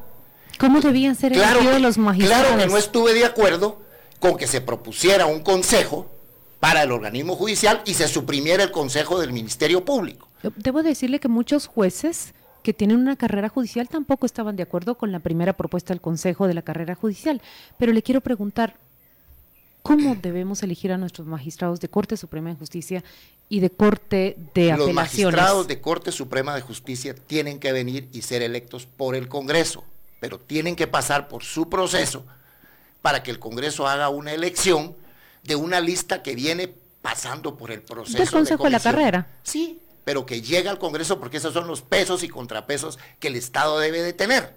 S7: ¿Cómo debían ser
S4: Claro
S7: elegidos los magistrados?
S4: claro que no estuve de acuerdo con que se propusiera un consejo para el organismo judicial y se suprimiera el consejo del Ministerio Público.
S7: Debo decirle que muchos jueces que tienen una carrera judicial tampoco estaban de acuerdo con la primera propuesta del Consejo de la carrera judicial. Pero le quiero preguntar, ¿cómo debemos elegir a nuestros magistrados de Corte Suprema de Justicia y de Corte de
S4: Los
S7: Apelaciones?
S4: magistrados de Corte Suprema de Justicia tienen que venir y ser electos por el Congreso, pero tienen que pasar por su proceso para que el Congreso haga una elección de una lista que viene pasando por el proceso.
S7: Del Consejo de la. Carrera.
S4: Sí, pero que llega al Congreso porque esos son los pesos y contrapesos que el Estado debe de tener.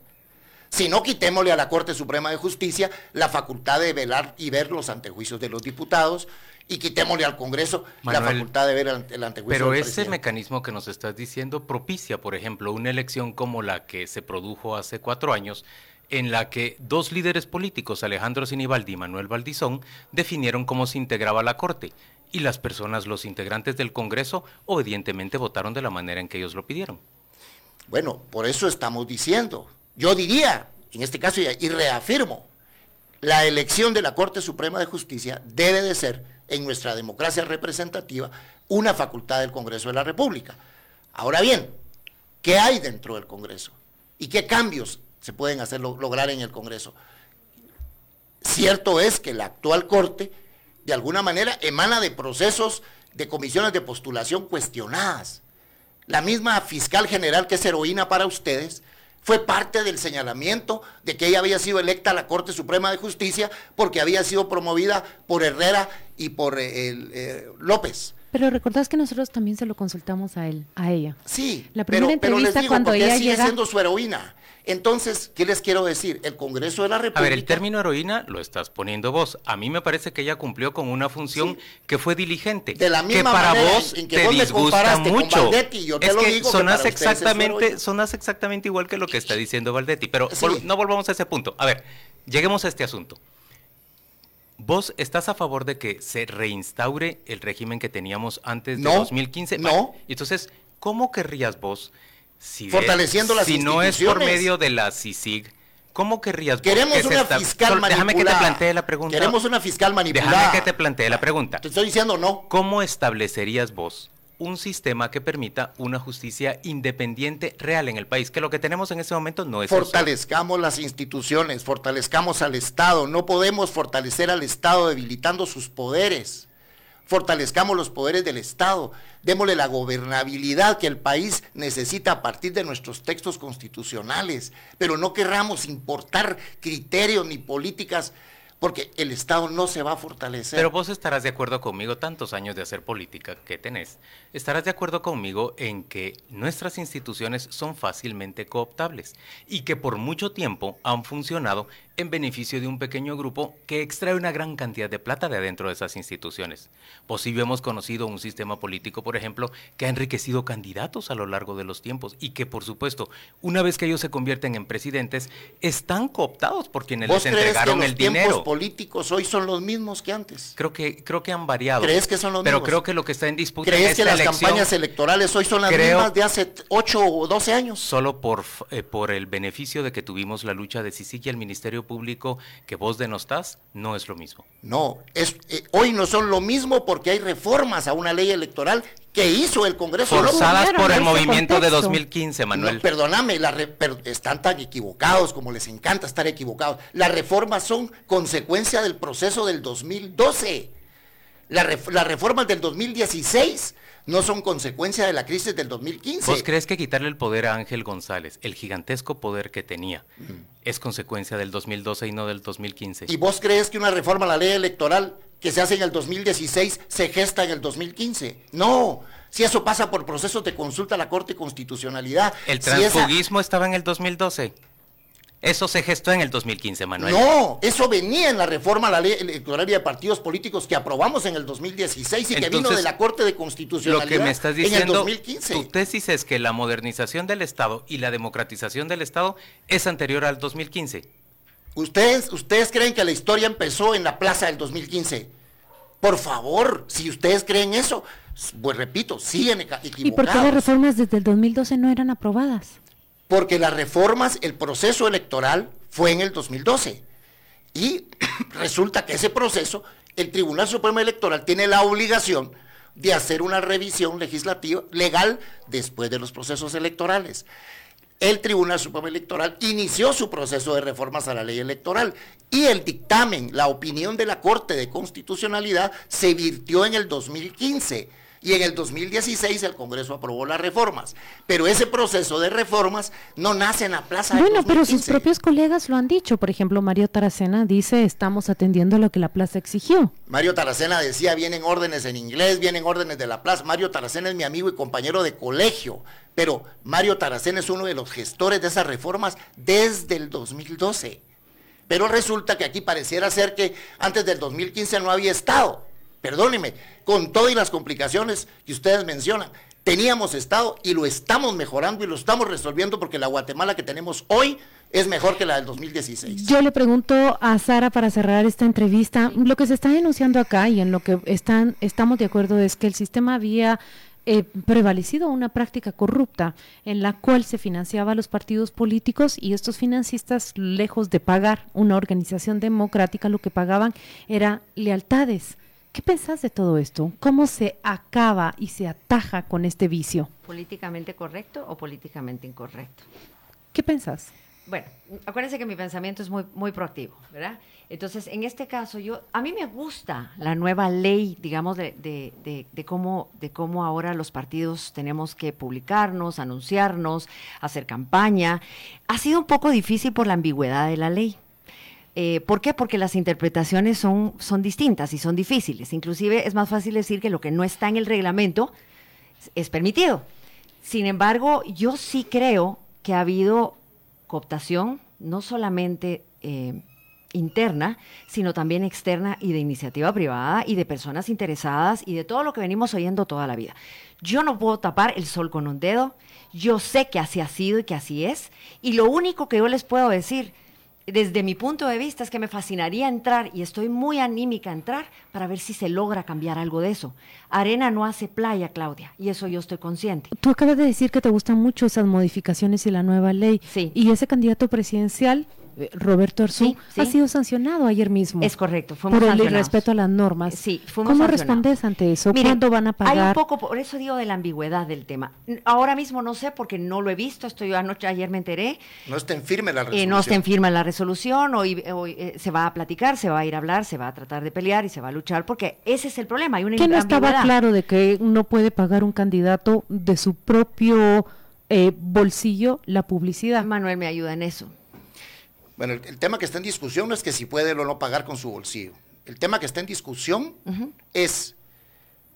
S4: Si no, quitémosle a la Corte Suprema de Justicia la facultad de velar y ver los antejuicios de los diputados y quitémosle al Congreso la facultad de ver el, el antejuicio
S1: Pero
S4: del
S1: ese
S4: presidente.
S1: mecanismo que nos estás diciendo propicia, por ejemplo, una elección como la que se produjo hace cuatro años, en la que dos líderes políticos, Alejandro Sinibaldi y Manuel Valdizón, definieron cómo se integraba la Corte. Y las personas, los integrantes del Congreso, obedientemente votaron de la manera en que ellos lo pidieron.
S4: Bueno, por eso estamos diciendo. Yo diría, en este caso, y reafirmo, la elección de la Corte Suprema de Justicia debe de ser, en nuestra democracia representativa, una facultad del Congreso de la República. Ahora bien, ¿qué hay dentro del Congreso? ¿Y qué cambios se pueden hacer, lo- lograr en el Congreso? Cierto es que la actual Corte, de alguna manera, emana de procesos de comisiones de postulación cuestionadas. La misma fiscal general que es heroína para ustedes fue parte del señalamiento de que ella había sido electa a la Corte Suprema de Justicia porque había sido promovida por Herrera y por eh, eh, López.
S7: Pero recordás que nosotros también se lo consultamos a él, a ella.
S4: Sí,
S7: La primera
S4: pero, pero les
S7: entrevista
S4: digo,
S7: cuando
S4: porque
S7: ella
S4: sigue
S7: llega-
S4: siendo su heroína. Entonces, ¿qué les quiero decir? El Congreso de la República...
S1: A ver, el término heroína lo estás poniendo vos. A mí me parece que ella cumplió con una función que fue diligente.
S4: De la
S1: que
S4: misma
S1: para
S4: manera
S1: vos
S4: en que
S1: te
S4: vos
S1: disgusta mucho.
S4: Valdetti, yo te
S1: es
S4: lo
S1: que
S4: digo que ustedes es
S1: exactamente, sonás exactamente igual que lo que está diciendo Valdetti. Pero
S4: Sí.
S1: vol- no volvamos a ese punto. A ver, lleguemos a este asunto. ¿Vos estás a favor de que se reinstaure el régimen que teníamos antes de
S4: No,
S1: 2015?
S4: no.
S1: Vale, Entonces, ¿cómo querrías vos, si, de-
S4: Fortaleciendo las
S1: si no es por medio de la CICIG, ¿cómo querrías vos
S4: Queremos
S1: que
S4: una
S1: esta-
S4: fiscal
S1: Solo Déjame que te
S4: manipulada.
S1: plantee la pregunta.
S4: Queremos una fiscal manipulada.
S1: Déjame que te plantee la pregunta.
S4: Te estoy diciendo no.
S1: ¿Cómo establecerías vos un sistema que permita una justicia independiente real en el país? Que lo que tenemos en este momento no es eso.
S4: Fortalezcamos las instituciones, fortalezcamos al Estado. No podemos fortalecer al Estado debilitando sus poderes. Fortalezcamos los poderes del Estado. Démosle la gobernabilidad que el país necesita a partir de nuestros textos constitucionales. Pero no querramos importar criterios ni políticas porque el Estado no se va a fortalecer.
S1: Pero vos estarás de acuerdo conmigo, tantos años de hacer política que tenés, estarás de acuerdo conmigo en que nuestras instituciones son fácilmente cooptables y que por mucho tiempo han funcionado en beneficio de un pequeño grupo que extrae una gran cantidad de plata de adentro de esas instituciones. Yo hemos conocido un sistema político, por ejemplo, que ha enriquecido candidatos a lo largo de los tiempos y que, por supuesto, una vez que ellos se convierten en presidentes, están cooptados por quienes
S4: ¿Vos
S1: les
S4: crees que
S1: entregaron
S4: los
S1: el dinero.
S4: políticos hoy son los mismos que antes?
S1: Creo que, creo que han variado.
S4: ¿Crees que son los
S1: Pero
S4: mismos?
S1: creo que lo que está en disputa en
S4: ¿Crees
S1: esta
S4: que las
S1: elección,
S4: campañas electorales hoy son las
S1: creo-
S4: mismas de hace 8 o 12 años?
S1: Solo por, eh, por el beneficio de que tuvimos la lucha de CICIG y el Ministerio Público que vos denostás, no es lo mismo.
S4: No, es, eh, hoy no son lo mismo porque hay reformas a una ley electoral que hizo el Congreso. No
S1: Forzadas por el movimiento de
S7: contexto.
S1: 2015, Manuel.
S4: Perdóname, la re- per- están tan equivocados como les encanta estar equivocados. Las reformas son consecuencia del proceso del 2012. La ref- las reformas del 2016 no son consecuencia de la crisis del 2015.
S1: ¿Vos crees que quitarle el poder a Ángel González, el gigantesco poder que tenía, es consecuencia del 2012 y no del 2015?
S4: ¿Y vos crees que una reforma a la ley electoral que se hace en el 2016 se gesta en el 2015? No, si eso pasa por procesos de consulta a la Corte de Constitucionalidad.
S1: ¿El
S4: si esa-
S1: transfugismo estaba en el 2012? Eso se gestó en el 2015, Manuel.
S4: No, eso venía en la reforma a la ley electoral y de partidos políticos que aprobamos en el 2016 y que vino
S1: Entonces,
S4: de la Corte de
S1: Lo
S4: Constitucionalidad
S1: que me estás
S4: en el
S1: diciendo,
S4: 2015.
S1: tu tesis es que la modernización del Estado y la democratización del Estado es anterior al 2015.
S4: ¿Ustedes, ¿Ustedes creen que la historia empezó en la plaza del 2015? Por favor, si ustedes creen eso, pues repito, siguen eca-
S7: ¿Y por qué
S4: equivocados.
S7: las reformas desde el 2012 no eran aprobadas?
S4: Porque las reformas, el proceso electoral fue en el 2012. Y resulta que ese proceso, el Tribunal Supremo Electoral tiene la obligación de hacer una revisión legislativa legal después de los procesos electorales. El Tribunal Supremo Electoral inició su proceso de reformas a la ley electoral y el dictamen, la opinión de la Corte de Constitucionalidad se virtió en el 2015 y en el 2016 el Congreso aprobó las reformas. Pero ese proceso de reformas no nace en la plaza
S7: Bueno, pero sus
S4: 2015.
S7: propios colegas lo han dicho. Por ejemplo, Mario Taracena dice, estamos atendiendo lo que la plaza exigió.
S4: Mario Taracena decía, vienen órdenes en inglés, vienen órdenes de la plaza. Mario Taracena es mi amigo y compañero de colegio, pero Mario Taracena es uno de los gestores de esas reformas desde el 2012. Pero resulta que aquí pareciera ser que antes del 2015 no había Estado. Perdóneme, con todas las complicaciones que ustedes mencionan, teníamos Estado y lo estamos mejorando y lo estamos resolviendo porque la Guatemala que tenemos hoy es mejor que la del 2016.
S7: Yo le pregunto a Sara para cerrar esta entrevista, lo que se está denunciando acá y en lo que están, estamos de acuerdo es que el sistema había eh, prevalecido una práctica corrupta en la cual se financiaba a los partidos políticos y estos financistas, lejos de pagar una organización democrática, lo que pagaban era lealtades. ¿Qué pensás de todo esto? ¿Cómo se acaba y se ataja con este vicio?
S6: ¿Políticamente correcto o políticamente incorrecto?
S7: ¿Qué pensás?
S6: Bueno, acuérdense que mi pensamiento es muy, muy proactivo, ¿verdad? Entonces, en este caso, yo, a mí me gusta la nueva ley, digamos, de, de, de, de cómo, de cómo ahora los partidos tenemos que publicarnos, anunciarnos, hacer campaña. Ha sido un poco difícil por la ambigüedad de la ley. Eh, ¿Por qué? Porque las interpretaciones son, son distintas y son difíciles. Inclusive es más fácil decir que lo que no está en el reglamento es permitido. Sin embargo, yo sí creo que ha habido cooptación, no solamente eh, interna, sino también externa y de iniciativa privada y de personas interesadas y de todo lo que venimos oyendo toda la vida. Yo no puedo tapar el sol con un dedo, yo sé que así ha sido y que así es, y lo único que yo les puedo decir desde mi punto de vista es que me fascinaría entrar y estoy muy anímica a entrar para ver si se logra cambiar algo de eso. Arena no hace playa, Claudia, y eso yo estoy consciente.
S7: Tú acabas de decir que te gustan mucho esas modificaciones y la nueva ley.
S6: Sí.
S7: Y ese candidato presidencial, Roberto Arzú,
S6: Sí, sí.
S7: ha sido sancionado ayer mismo.
S6: Es correcto, fuimos
S7: por el irrespeto a las normas.
S6: Sí, fuimos
S7: ¿Cómo
S6: sancionados.
S7: respondes ante eso?
S6: Miren,
S7: ¿Cuándo van a
S6: Hay un
S7: pagar?
S6: poco, por eso digo de la ambigüedad del tema. Ahora mismo no sé porque no lo he visto, estoy anoche, ayer me enteré,
S4: No está en firme la
S6: eh,
S4: resolución.
S6: no está en firma la resolución, hoy, hoy, eh, se va a platicar, se va a ir a hablar, se va a tratar de pelear y se va a luchar porque ese es el problema, hay una
S7: que no estaba claro de que no puede pagar un candidato de su propio eh, bolsillo la publicidad.
S6: Manuel me ayuda en eso.
S4: Bueno, el, el tema que está en discusión no es que si puede o no pagar con su bolsillo. El tema que está en discusión es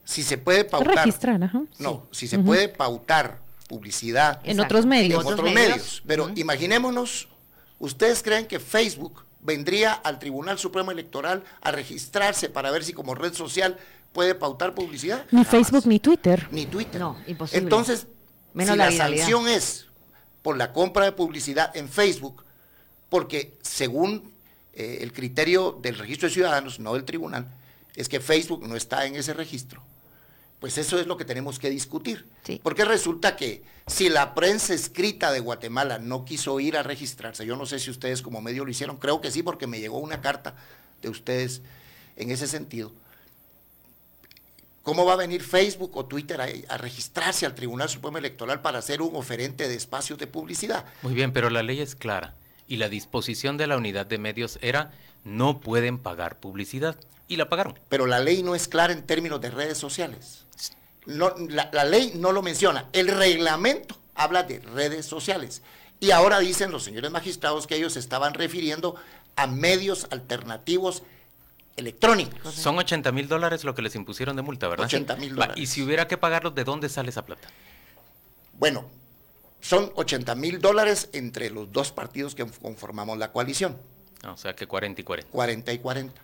S4: si se puede pautar.
S7: Registrar, ajá.
S4: No, si se puede pautar publicidad
S7: En
S6: Exacto.
S7: otros medios.
S4: en
S6: otros
S4: otros
S6: medios.
S4: medios. Pero imaginémonos, ¿ustedes creen que Facebook vendría al Tribunal Supremo Electoral a registrarse para ver si como red social puede pautar publicidad?
S7: Ni. Facebook ni Twitter.
S4: Ni Twitter.
S6: No, imposible.
S4: Entonces,
S6: Menos
S4: si
S6: la
S4: sanción es por la compra de publicidad en Facebook, porque según eh, el criterio del registro de ciudadanos, no del tribunal, es que Facebook no está en ese registro. Pues eso es lo que tenemos que discutir.
S6: Sí.
S4: Porque resulta que si la prensa escrita de Guatemala no quiso ir a registrarse, yo no sé si ustedes como medio lo hicieron, creo que sí, porque me llegó una carta de ustedes en ese sentido. ¿Cómo va a venir Facebook o Twitter a, a registrarse al Tribunal Supremo Electoral para ser un oferente de espacios de publicidad?
S1: Muy bien, pero la ley es clara y la disposición de la unidad de medios era no pueden pagar publicidad y la pagaron.
S4: Pero la ley no es clara en términos de redes sociales. No, la, la ley no lo menciona. El reglamento habla de redes sociales. Y ahora dicen los señores magistrados que ellos se estaban refiriendo a medios alternativos electrónicos.
S1: Son 80 mil dólares lo que les impusieron de multa, ¿verdad?
S4: 80,000
S1: Va,
S4: dólares.
S1: Y si hubiera que pagarlos, ¿de dónde sale esa plata?
S4: Bueno, son 80 mil dólares entre los dos partidos que conformamos la coalición,
S1: Ah, O sea que 40 y 40.
S4: 40 y 40.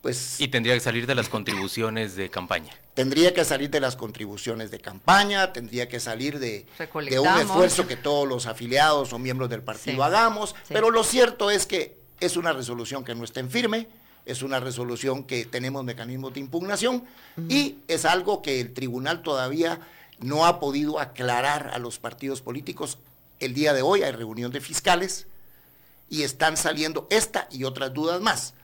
S4: Pues
S1: Y tendría que salir de las contribuciones de campaña.
S4: tendría que salir de las contribuciones de campaña, tendría que salir de, de un esfuerzo que todos los afiliados o miembros del partido
S6: Sí.
S4: hagamos,
S6: Sí.
S4: pero lo cierto es que es una resolución que no está en firme, es una resolución que tenemos mecanismos de impugnación y es algo que el tribunal todavía no ha podido aclarar a los partidos políticos. El día de hoy hay reunión de fiscales y están saliendo esta y otras dudas más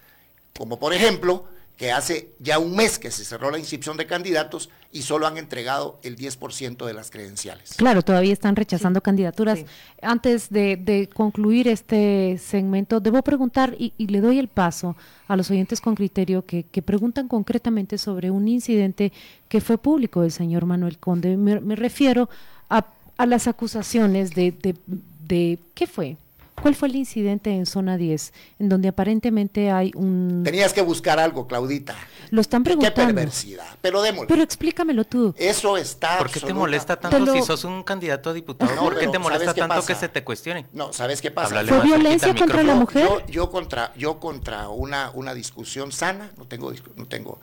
S4: como por ejemplo que hace ya un mes que se cerró la inscripción de candidatos y solo han entregado el 10% de las credenciales.
S7: Claro, todavía están rechazando candidaturas.
S6: sí.
S7: Antes de, de concluir este segmento, debo preguntar, y, y le doy el paso a los oyentes con criterio que, que preguntan concretamente sobre un incidente que fue público del señor Manuel Conde. Me, me refiero a, a las acusaciones de, de, de- ¿Qué fue? ¿Cuál fue el incidente en zona 10, en donde aparentemente hay un...
S4: Tenías que buscar algo, Claudita.
S7: Lo están
S4: Qué
S7: preguntando.
S4: perversidad. Pero démosle.
S7: Pero explícamelo tú.
S4: Eso está
S1: ¿Por qué te molesta tanto
S7: Te lo-
S1: si sos un candidato a diputado?
S4: No,
S1: ¿Por qué te molesta
S4: ¿sabes qué
S1: tanto
S4: pasa?
S1: que se te cuestione?
S4: No, ¿sabes qué pasa?
S1: Háblale
S7: ¿Fue violencia contra la mujer?
S4: Yo, yo contra, yo contra una, una discusión sana, no tengo, no tengo,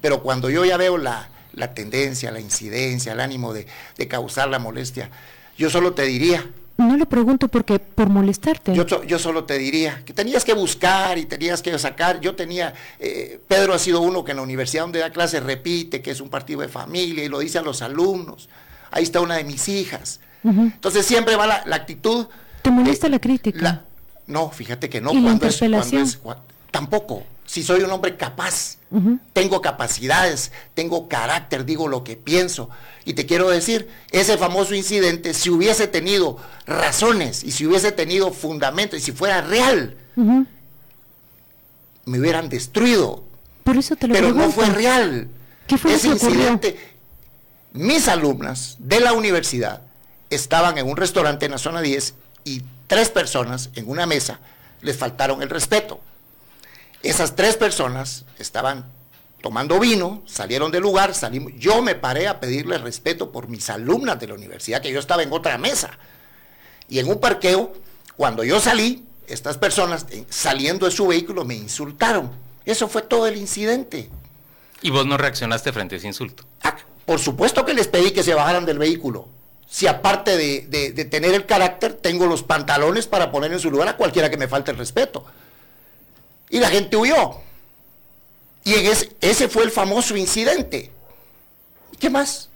S4: pero cuando yo ya veo la, la tendencia, la incidencia, el ánimo de, de causar la molestia, yo solo te diría,
S7: No lo pregunto porque por molestarte.
S4: Yo, yo solo te diría que tenías que buscar y tenías que sacar. Yo tenía, eh, Pedro ha sido uno que en la universidad donde da clases repite que es un partido de familia y lo dice a los alumnos. Ahí está una de mis hijas. Entonces siempre va la, la actitud.
S7: ¿Te molesta
S4: de-
S7: la crítica?
S4: la- no, fíjate que no.
S7: ¿Y la
S4: cuando es- cuando es- cua- tampoco. Si soy un hombre capaz, tengo capacidades, tengo carácter, digo lo que pienso. Y te quiero decir, ese famoso incidente, si hubiese tenido razones y si hubiese tenido fundamento y si fuera real, me hubieran destruido.
S7: Por eso te lo
S4: Pero no fue real.
S7: ¿Qué fue lo
S4: Ese
S7: que ocurrió?
S4: incidente, mis alumnas de la universidad estaban en un restaurante en la zona 10 y tres personas en una mesa les faltaron el respeto. Esas tres personas estaban tomando vino, salieron del lugar, salimos. Yo me paré a pedirle respeto por mis alumnas de la universidad, que yo estaba en otra mesa. Y en un parqueo, cuando yo salí, estas personas eh, saliendo de su vehículo me insultaron. Eso fue todo el incidente.
S1: ¿Y vos no reaccionaste frente a ese insulto?
S4: Ah, por supuesto que les pedí que se bajaran del vehículo. Si aparte de, de- de tener el carácter, tengo los pantalones para poner en su lugar a cualquiera que me falte el respeto. Y la gente huyó. Y en ese, ese fue el famoso incidente. ¿Y qué más?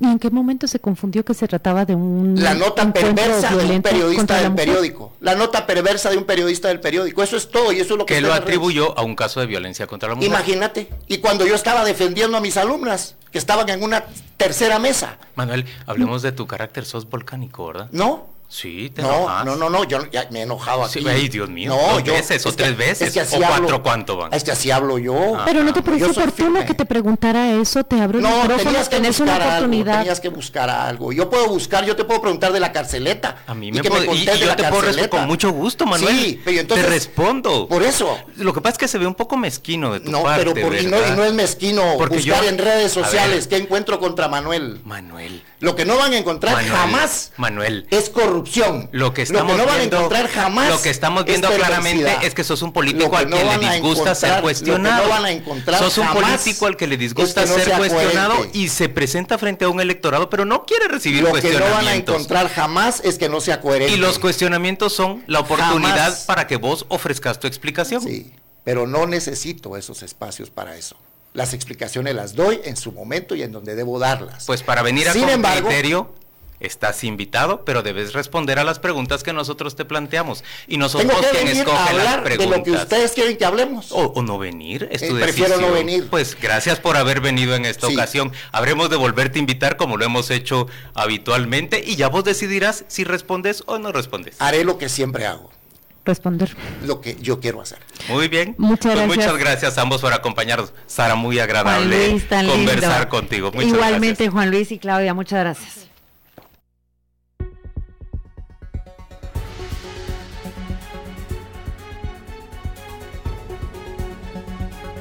S7: ¿Y en qué momento se confundió que se trataba de un
S4: La nota perversa de un periodista del periódico. La nota perversa de un periodista del periódico. Eso es todo y eso es lo que
S1: Que lo atribuyó a un caso de violencia contra la mujer.
S4: Imagínate. Y cuando yo estaba defendiendo a mis alumnas, que estaban en una tercera mesa.
S1: Manuel, hablemos de tu carácter, sos volcánico, ¿verdad?
S4: No,
S1: Sí, te
S4: no,
S1: enojas.
S4: no, no, no, yo ya me he enojado
S1: Sí,
S4: aquí.
S1: ay, Dios mío,
S4: No,
S1: ¿dos
S4: yo-
S1: veces o
S4: es que-
S1: tres veces?
S4: es que así
S1: ¿O
S4: hablo.
S1: cuatro cuánto van?
S4: Es que así hablo yo.
S1: Ah.
S7: Pero no te
S4: Yo
S7: pareció oportuno que te preguntara eso, te abrió el
S4: No,
S7: micrófono,
S4: tenías que
S7: tenés una
S4: buscar algo, tenías que buscar algo. Yo puedo buscar, yo te puedo preguntar de la carceleta.
S1: A mí
S4: y
S1: me,
S4: que
S1: y-
S4: contés
S1: y
S4: de
S1: yo
S4: la
S1: te puedo responder
S4: carceleta.
S1: con mucho gusto, Manuel.
S4: Sí, pero entonces-
S1: te respondo.
S4: Por eso.
S1: Lo que pasa es que se ve un poco mezquino de tu
S4: No,
S1: parte,
S4: pero por, y, no, y no es mezquino
S1: Porque
S4: buscar
S1: yo-
S4: en redes
S1: ver.
S4: sociales qué encuentro contra Manuel.
S1: Manuel,
S4: Lo que no van a encontrar
S1: Manuel,
S4: jamás
S1: Manuel.
S4: es corrupción.
S1: Lo que estamos
S4: no van
S1: viendo,
S4: a encontrar jamás
S1: lo que estamos
S4: es
S1: viendo claramente es que sos un
S4: Lo
S1: político al
S4: no
S1: que le disgusta ser cuestionado.
S4: Lo que no van a encontrar
S1: sos un político al que le disgusta
S4: es que no
S1: ser cuestionado
S4: coherente.
S1: y se presenta frente a un electorado, pero no quiere recibir
S4: Lo que no van a
S1: cuestionamientos.
S4: encontrar jamás es que no sea coherente.
S1: y los cuestionamientos son la oportunidad
S4: Jamás.
S1: para que vos ofrezcas tu explicación.
S4: Sí, pero no necesito esos espacios para eso. Las explicaciones las doy en su momento y en donde debo darlas.
S1: Pues para venir a
S4: Sin embargo-
S1: criterio estás invitado, pero debes responder a las preguntas que nosotros te planteamos. Y no sos
S4: Tengo que
S1: quien
S4: venir a
S1: escoge las
S4: hablar de
S1: preguntas.
S4: lo que ustedes quieren que hablemos.
S1: O, o no venir, es tu
S4: Eh, prefiero no venir.
S1: Pues gracias por haber venido en esta
S4: Sí.
S1: ocasión. Habremos de volverte a invitar como lo hemos hecho habitualmente y ya vos decidirás si respondes o no respondes.
S4: Haré lo que siempre hago,
S7: Responder.
S4: lo que yo quiero hacer.
S1: Muy bien.
S7: Muchas
S1: Pues
S7: gracias.
S1: muchas gracias a ambos por acompañarnos. Sara, muy
S6: Juan
S1: agradable
S6: Luis, tan
S1: conversar
S6: lindo.
S1: contigo. Muchas
S6: Igualmente,
S1: gracias.
S6: Juan Luis y Claudia, muchas gracias.